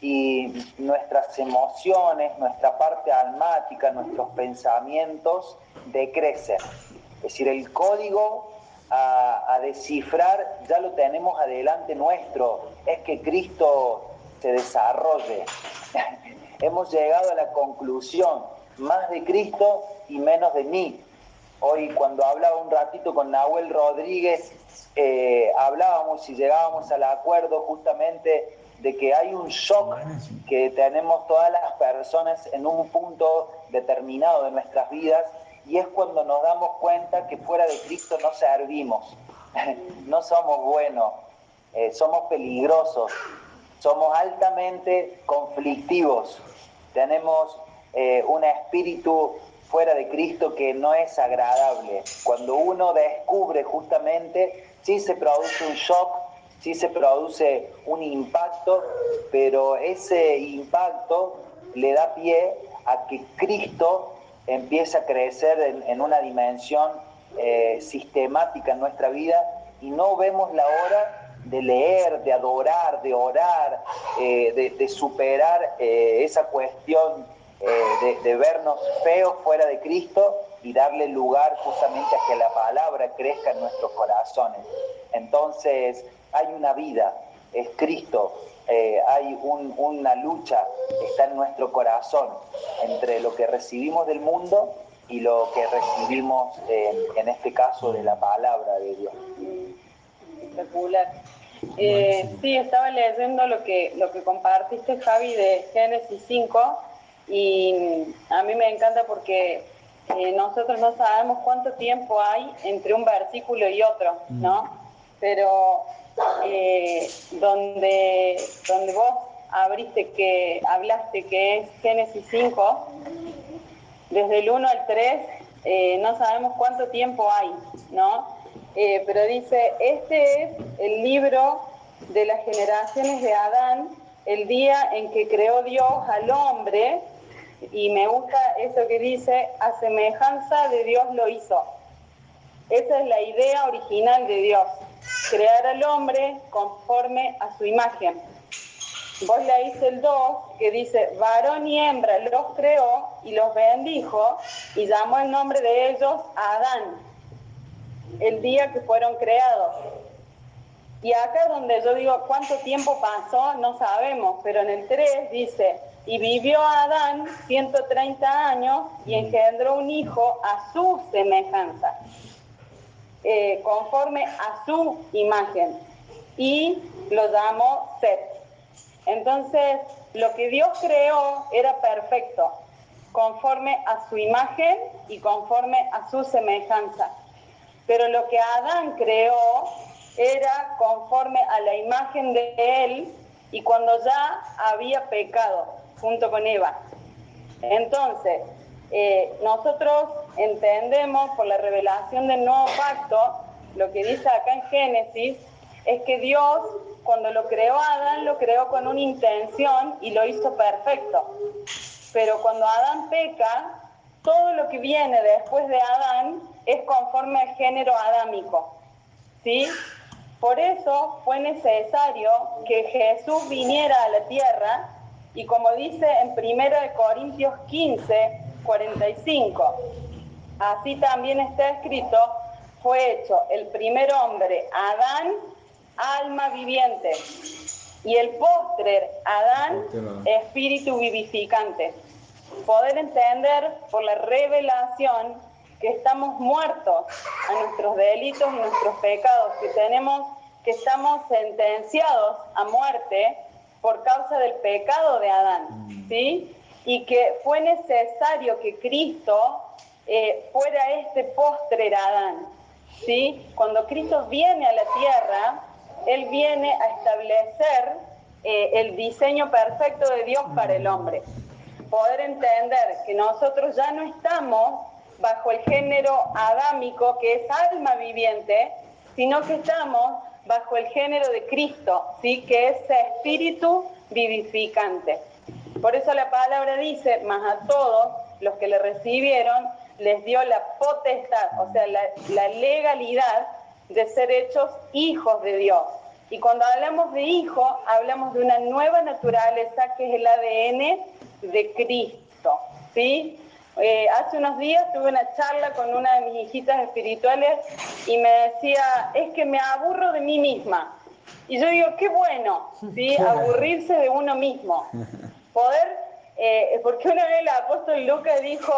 y nuestras emociones, nuestra parte almática, nuestros pensamientos decrecen. Es decir, el código a, descifrar ya lo tenemos adelante nuestro, es que Cristo se desarrolle. [LAUGHS] Hemos llegado a la conclusión, más de Cristo y menos de mí. Hoy cuando hablaba un ratito con Nahuel Rodríguez, eh, hablábamos y llegábamos al acuerdo justamente de que hay un shock que tenemos todas las personas en un punto determinado de nuestras vidas y es cuando nos damos cuenta que fuera de Cristo no servimos, [LAUGHS] no somos buenos, eh, somos peligrosos, somos altamente conflictivos, tenemos eh, un espíritu fuera de Cristo que no es agradable. Cuando uno descubre justamente, sí se produce un shock, sí se produce un impacto, pero ese impacto le da pie a que Cristo empieza a crecer en, una dimensión eh, sistemática en nuestra vida y no vemos la hora de leer, de adorar, de orar, eh, de, superar eh, esa cuestión eh, de, vernos feos fuera de Cristo y darle lugar justamente a que la palabra crezca en nuestros corazones. Entonces hay una vida, es Cristo, hay una lucha, está en nuestro corazón entre lo que recibimos del mundo y lo que recibimos en este caso de la palabra de Dios. Espectacular. Eh, sí, estaba leyendo lo que, lo que compartiste, Javi, de Génesis 5, y a mí me encanta porque eh, nosotros no sabemos cuánto tiempo hay entre un versículo y otro, ¿no? Mm. Pero eh, donde, donde vos abriste que, hablaste que es Génesis 5, desde el 1 al 3, no sabemos cuánto tiempo hay, ¿no? Eh, pero dice, este es el libro de las generaciones de Adán, el día en que creó Dios al hombre, y me gusta eso que dice, a semejanza de Dios lo hizo. Esa es la idea original de Dios, crear al hombre conforme a su imagen. Vos hice el 2, que dice, varón y hembra los creó y los bendijo y llamó el nombre de ellos Adán el día que fueron creados. Y acá donde yo digo cuánto tiempo pasó, no sabemos, pero en el 3 dice, y vivió Adán 130 años y engendró un hijo a su semejanza, eh, conforme a su imagen, y lo llamó Seth. Entonces, lo que Dios creó era perfecto, conforme a su imagen y conforme a su semejanza. Pero lo que Adán creó era conforme a la imagen de él y cuando ya había pecado junto con Eva. Entonces, eh, nosotros entendemos por la revelación del nuevo pacto, lo que dice acá en Génesis, es que Dios cuando lo creó Adán lo creó con una intención y lo hizo perfecto. Pero cuando Adán peca, todo lo que viene después de Adán es conforme al género adámico. ¿sí? Por eso fue necesario que Jesús viniera a la tierra y como dice en 1 Corintios 15, 45, así también está escrito, fue hecho el primer hombre, Adán, alma viviente, y el postre, Adán, espíritu vivificante. Poder entender por la revelación que estamos muertos a nuestros delitos y nuestros pecados, que tenemos, que estamos sentenciados a muerte por causa del pecado de Adán, mm. ¿sí? Y que fue necesario que Cristo eh, fuera este postre Adán, ¿sí? Cuando Cristo viene a la tierra, Él viene a establecer eh, el diseño perfecto de Dios para el hombre. Poder entender que nosotros ya no estamos bajo el género adámico, que es alma viviente, sino que estamos bajo el género de Cristo, ¿sí? que es espíritu vivificante. Por eso la palabra dice, más a todos los que le recibieron, les dio la potestad, o sea, la, la legalidad de ser hechos hijos de Dios. Y cuando hablamos de hijo, hablamos de una nueva naturaleza que es el ADN de Cristo, ¿sí? Eh, hace unos días tuve una charla con una de mis hijitas espirituales y me decía, es que me aburro de mí misma. Y yo digo, qué bueno, ¿sí? Aburrirse de uno mismo. Poder, eh, porque una vez el apóstol Lucas dijo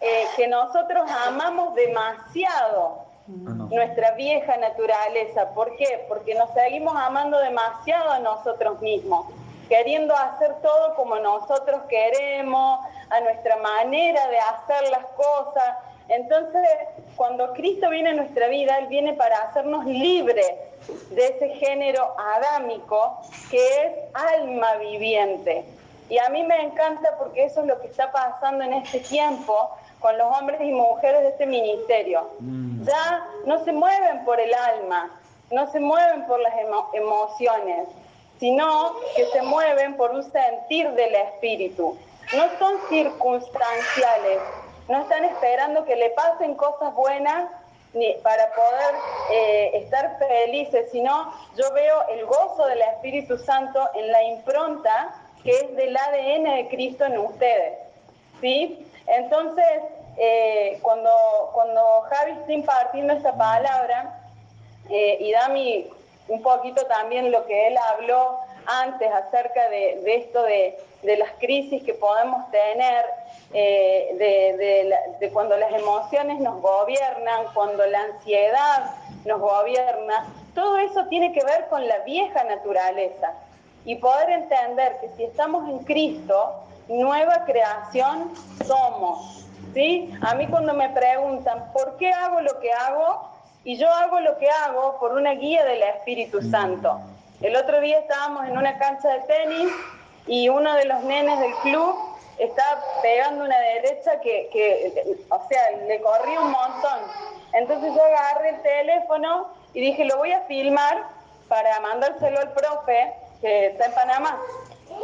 eh, que nosotros amamos demasiado ah, nuestra vieja naturaleza. ¿Por qué? Porque nos seguimos amando demasiado a nosotros mismos queriendo hacer todo como nosotros queremos, a nuestra manera de hacer las cosas. Entonces, cuando Cristo viene a nuestra vida, Él viene para hacernos libres de ese género adámico que es alma viviente. Y a mí me encanta porque eso es lo que está pasando en este tiempo con los hombres y mujeres de este ministerio. Mm. Ya no se mueven por el alma, no se mueven por las emociones, sino que se mueven por un sentir del espíritu. No son circunstanciales, no están esperando que le pasen cosas buenas ni para poder eh, estar felices, sino yo veo el gozo del Espíritu Santo en la impronta que es del ADN de Cristo en ustedes. ¿sí? Entonces, eh, cuando, cuando Javi está impartiendo esta palabra, eh, y Dami un poquito también lo que él habló antes acerca de, esto de, las crisis que podemos tener, eh, de, cuando las emociones nos gobiernan, cuando la ansiedad nos gobierna, todo eso tiene que ver con la vieja naturaleza. Y poder entender que si estamos en Cristo, nueva creación somos. ¿sí? A mí cuando me preguntan, ¿por qué hago lo que hago? Y yo hago lo que hago por una guía del Espíritu Santo. El otro día estábamos en una cancha de tenis y uno de los nenes del club estaba pegando una derecha que, o sea, le corrí un montón. Entonces yo agarré el teléfono y dije, lo voy a filmar para mandárselo al profe que está en Panamá.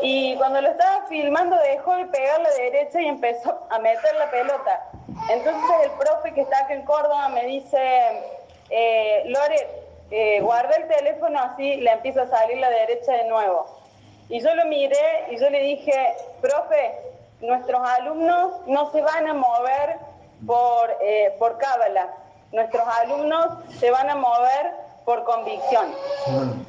Y cuando lo estaba filmando dejó de pegar la derecha y empezó a meter la pelota. Entonces el profe que está aquí en Córdoba me dice, eh, Lore, eh, guarda el teléfono así, le empieza a salir la derecha de nuevo. Y yo lo miré y yo le dije, profe, nuestros alumnos no se van a mover por, eh, por cábala, nuestros alumnos se van a mover por convicción.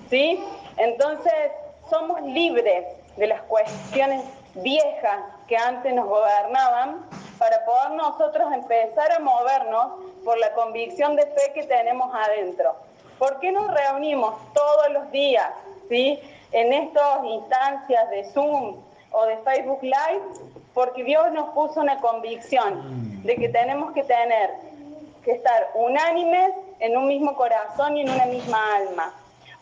¿Sí? Entonces, somos libres de las cuestiones viejas que antes nos gobernaban para poder nosotros empezar a movernos por la convicción de fe que tenemos adentro. ¿Por qué nos reunimos todos los días ¿sí? en estas instancias de Zoom o de Facebook Live? Porque Dios nos puso una convicción de que tenemos que tener, que estar unánimes en un mismo corazón y en una misma alma.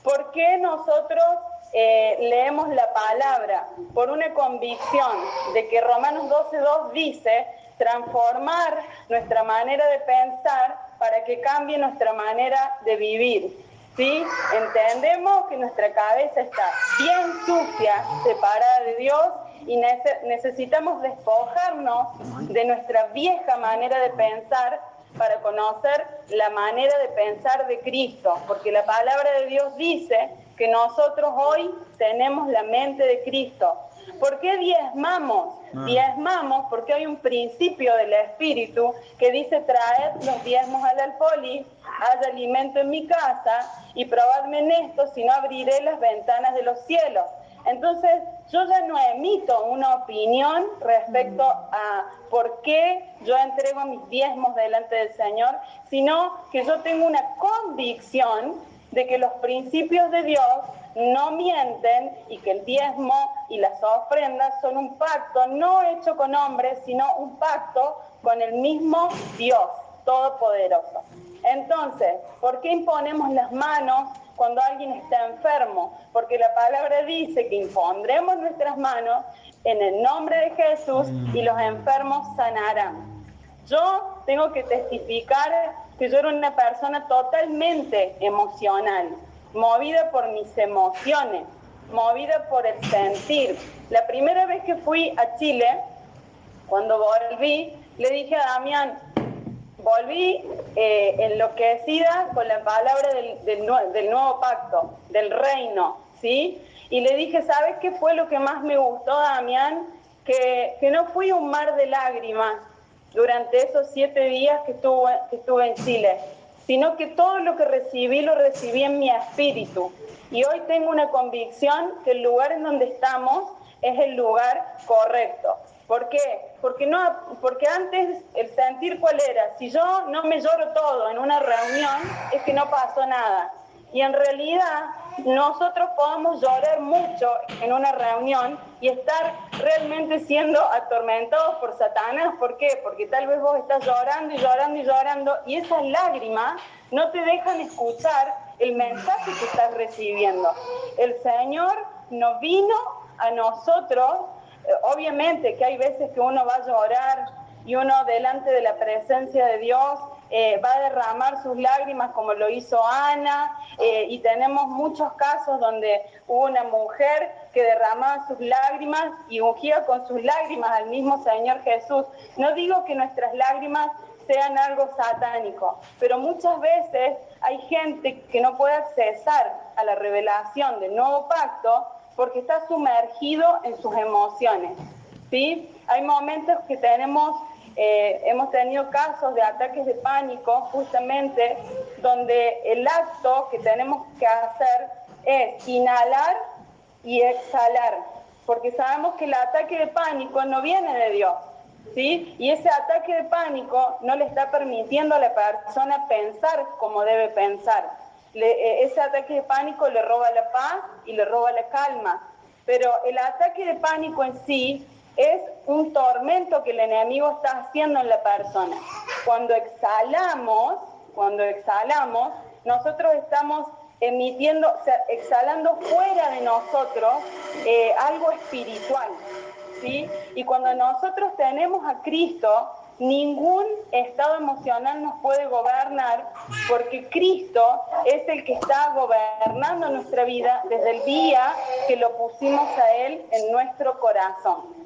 ¿Por qué nosotros eh, leemos la palabra? Por una convicción de que Romanos 12.2 dice transformar nuestra manera de pensar para que cambie nuestra manera de vivir. ¿sí? Entendemos que nuestra cabeza está bien sucia, separada de Dios y necesitamos despojarnos de nuestra vieja manera de pensar para conocer la manera de pensar de Cristo, porque la palabra de Dios dice que nosotros hoy tenemos la mente de Cristo. ¿Por qué diezmamos? Ah. Diezmamos porque hay un principio del Espíritu que dice traed los diezmos al alfolí, haya alimento en mi casa y probadme en esto, si no abriré las ventanas de los cielos. Entonces, yo ya no emito una opinión respecto a por qué yo entrego mis diezmos delante del Señor, sino que yo tengo una convicción de que los principios de Dios no mienten y que el diezmo y las ofrendas son un pacto no hecho con hombres, sino un pacto con el mismo Dios Todopoderoso. Entonces, ¿por qué imponemos las manos cuando alguien está enfermo? Porque la palabra dice que impondremos nuestras manos en el nombre de Jesús y los enfermos sanarán. Yo tengo que testificar que yo era una persona totalmente emocional movida por mis emociones, movida por el sentir. La primera vez que fui a Chile, cuando volví, le dije a Damián, volví eh, enloquecida con la palabra del, del, nuevo pacto, del reino, ¿sí? Y le dije, ¿sabes qué fue lo que más me gustó, Damián? Que, que no fui un mar de lágrimas durante esos siete días que estuve, que estuve en Chile sino que todo lo que recibí lo recibí en mi espíritu. Y hoy tengo una convicción que el lugar en donde estamos es el lugar correcto. ¿Por qué? Porque, no, porque antes el sentir cuál era, si yo no me lloro todo en una reunión, es que no pasó nada. Y en realidad nosotros podemos llorar mucho en una reunión y estar realmente siendo atormentados por Satanás. ¿Por qué? Porque tal vez vos estás llorando y llorando y llorando y esas lágrimas no te dejan escuchar el mensaje que estás recibiendo. El Señor no vino a nosotros, eh, obviamente que hay veces que uno va a llorar y uno delante de la presencia de Dios eh, va a derramar sus lágrimas como lo hizo Ana, eh, y tenemos muchos casos donde hubo una mujer que derramaba sus lágrimas y ungía con sus lágrimas al mismo Señor Jesús. No digo que nuestras lágrimas sean algo satánico, pero muchas veces hay gente que no puede accesar a la revelación del nuevo pacto porque está sumergido en sus emociones. ¿sí? Hay momentos que tenemos, eh, hemos tenido casos de ataques de pánico justamente donde el acto que tenemos que hacer es inhalar y exhalar, porque sabemos que el ataque de pánico no viene de Dios, ¿sí? Y ese ataque de pánico no le está permitiendo a la persona pensar como debe pensar. Eh, ese ataque de pánico le roba la paz y le roba la calma. Pero el ataque de pánico en sí es un tormento que el enemigo está haciendo en la persona. Cuando exhalamos, cuando exhalamos, nosotros estamos emitiendo, exhalando fuera de nosotros eh, algo espiritual. ¿sí? Y cuando nosotros tenemos a Cristo, ningún estado emocional nos puede gobernar porque Cristo es el que está gobernando nuestra vida desde el día que lo pusimos a Él en nuestro corazón.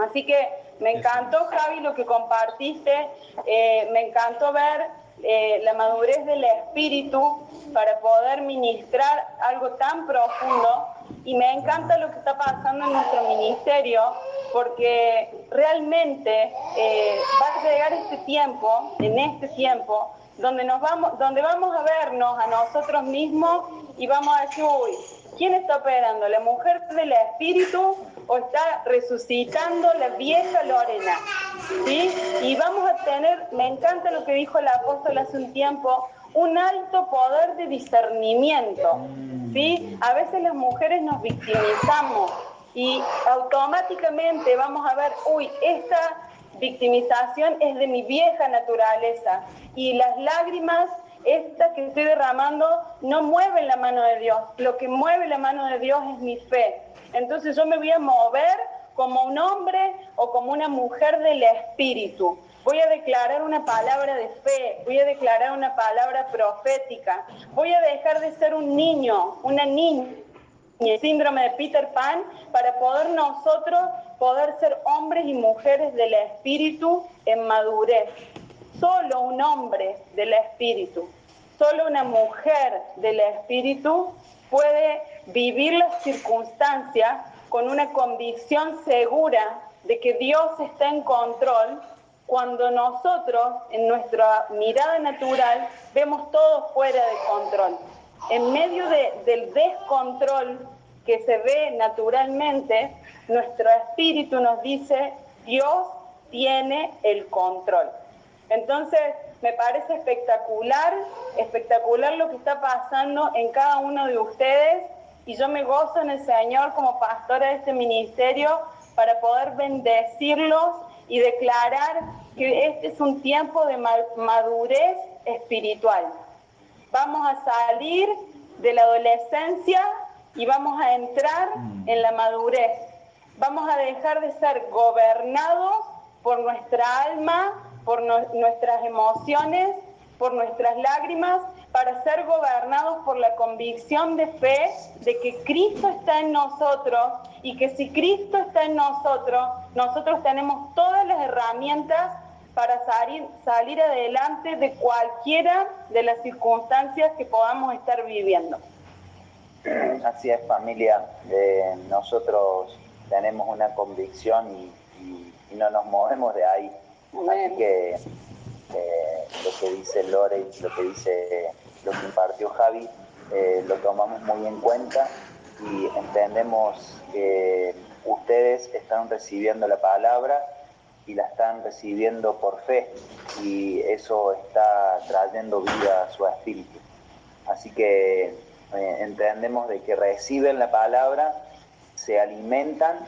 Así que me encantó, Javi, lo que compartiste, eh, me encantó ver eh, la madurez del espíritu para poder ministrar algo tan profundo. Y me encanta lo que está pasando en nuestro ministerio porque realmente eh, va a llegar este tiempo, en este tiempo, donde nos vamos, donde vamos a vernos a nosotros mismos y vamos a decir, uy, ¿quién está operando? ¿La mujer del espíritu o está resucitando la vieja Lorena. ¿sí? Y vamos a tener, me encanta lo que dijo el apóstol hace un tiempo, un alto poder de discernimiento. ¿sí? A veces las mujeres nos victimizamos y automáticamente vamos a ver, uy, esta victimización es de mi vieja naturaleza y las lágrimas esta que estoy derramando no mueve la mano de Dios. Lo que mueve la mano de Dios es mi fe. Entonces yo me voy a mover como un hombre o como una mujer del espíritu. Voy a declarar una palabra de fe, voy a declarar una palabra profética, voy a dejar de ser un niño, una niña, el síndrome de Peter Pan, para poder nosotros poder ser hombres y mujeres del espíritu en madurez. Solo un hombre del espíritu, solo una mujer del espíritu puede vivir las circunstancias con una convicción segura de que Dios está en control cuando nosotros en nuestra mirada natural vemos todo fuera de control. En medio del descontrol que se ve naturalmente, nuestro espíritu nos dice, Dios tiene el control. Entonces, me parece espectacular, espectacular lo que está pasando en cada uno de ustedes y yo me gozo en el Señor como pastora de este ministerio para poder bendecirlos y declarar que este es un tiempo de madurez espiritual. Vamos a salir de la adolescencia y vamos a entrar mm. en la madurez. Vamos a dejar de ser gobernados por nuestra alma, por nuestras emociones, por nuestras lágrimas, para ser gobernados por la convicción de fe de que Cristo está en nosotros y que si Cristo está en nosotros, nosotros tenemos todas las herramientas para salir, salir adelante de cualquiera de las circunstancias que podamos estar viviendo. [CLEARS THROAT] Así es, familia. Eh, nosotros tenemos una convicción y no nos movemos de ahí. Así que eh, lo que dice Lore y lo que dice lo que impartió Javi eh, lo tomamos muy en cuenta y entendemos que ustedes están recibiendo la palabra y la están recibiendo por fe y eso está trayendo vida a su espíritu. Así que eh, entendemos de que reciben la palabra, se alimentan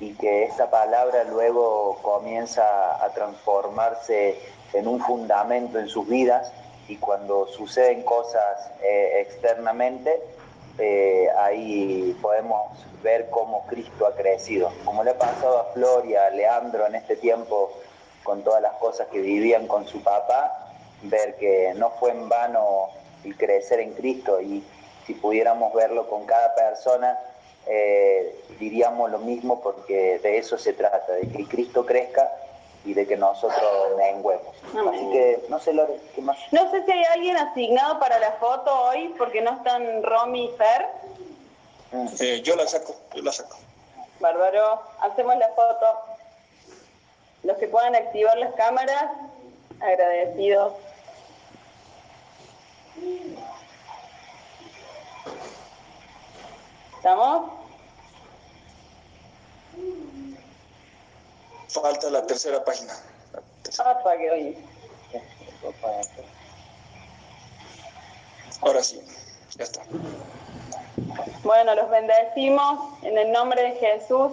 y que esa palabra luego comienza a transformarse en un fundamento en sus vidas y cuando suceden cosas eh, externamente, eh, ahí podemos ver cómo Cristo ha crecido. Como le ha pasado a Flor y a Leandro en este tiempo con todas las cosas que vivían con su papá, ver que no fue en vano el crecer en Cristo y si pudiéramos verlo con cada persona, eh, diríamos lo mismo porque de eso se trata, de que Cristo crezca y de que nosotros menguemos. Amén. Así que, no sé, Lore, ¿qué más? No sé si hay alguien asignado para la foto hoy, porque no están Romy y Fer. Mm. Eh, yo la saco, yo la saco. Bárbaro, hacemos la foto. Los que puedan activar las cámaras, agradecidos. ¿Estamos? Falta la tercera página. La tercera. Hoy. Ahora sí, ya está. Bueno, los bendecimos en el nombre de Jesús,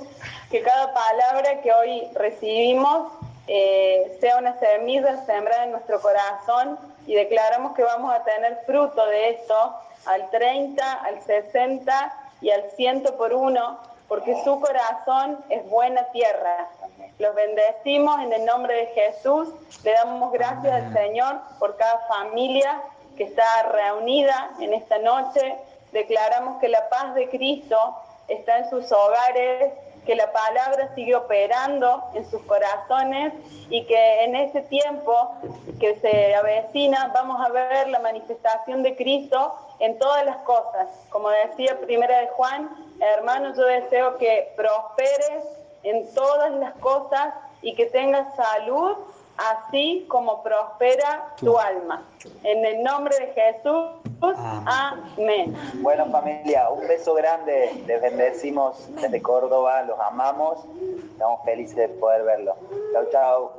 que cada palabra que hoy recibimos eh, sea una semilla sembrada en nuestro corazón y declaramos que vamos a tener fruto de esto al 30, al 60 y al 100 por uno, porque su corazón es buena tierra. Los bendecimos en el nombre de Jesús, le damos gracias al Señor por cada familia que está reunida en esta noche. Declaramos que la paz de Cristo está en sus hogares, que la palabra sigue operando en sus corazones y que en este tiempo que se avecina vamos a ver la manifestación de Cristo en todas las cosas. Como decía primera de Juan, hermano, yo deseo que prosperes en todas las cosas y que tengas salud así como prospera tu alma. En el nombre de Jesús, amén. Bueno, familia, un beso grande. Les bendecimos desde Córdoba, los amamos. Estamos felices de poder verlo. Chau, chau.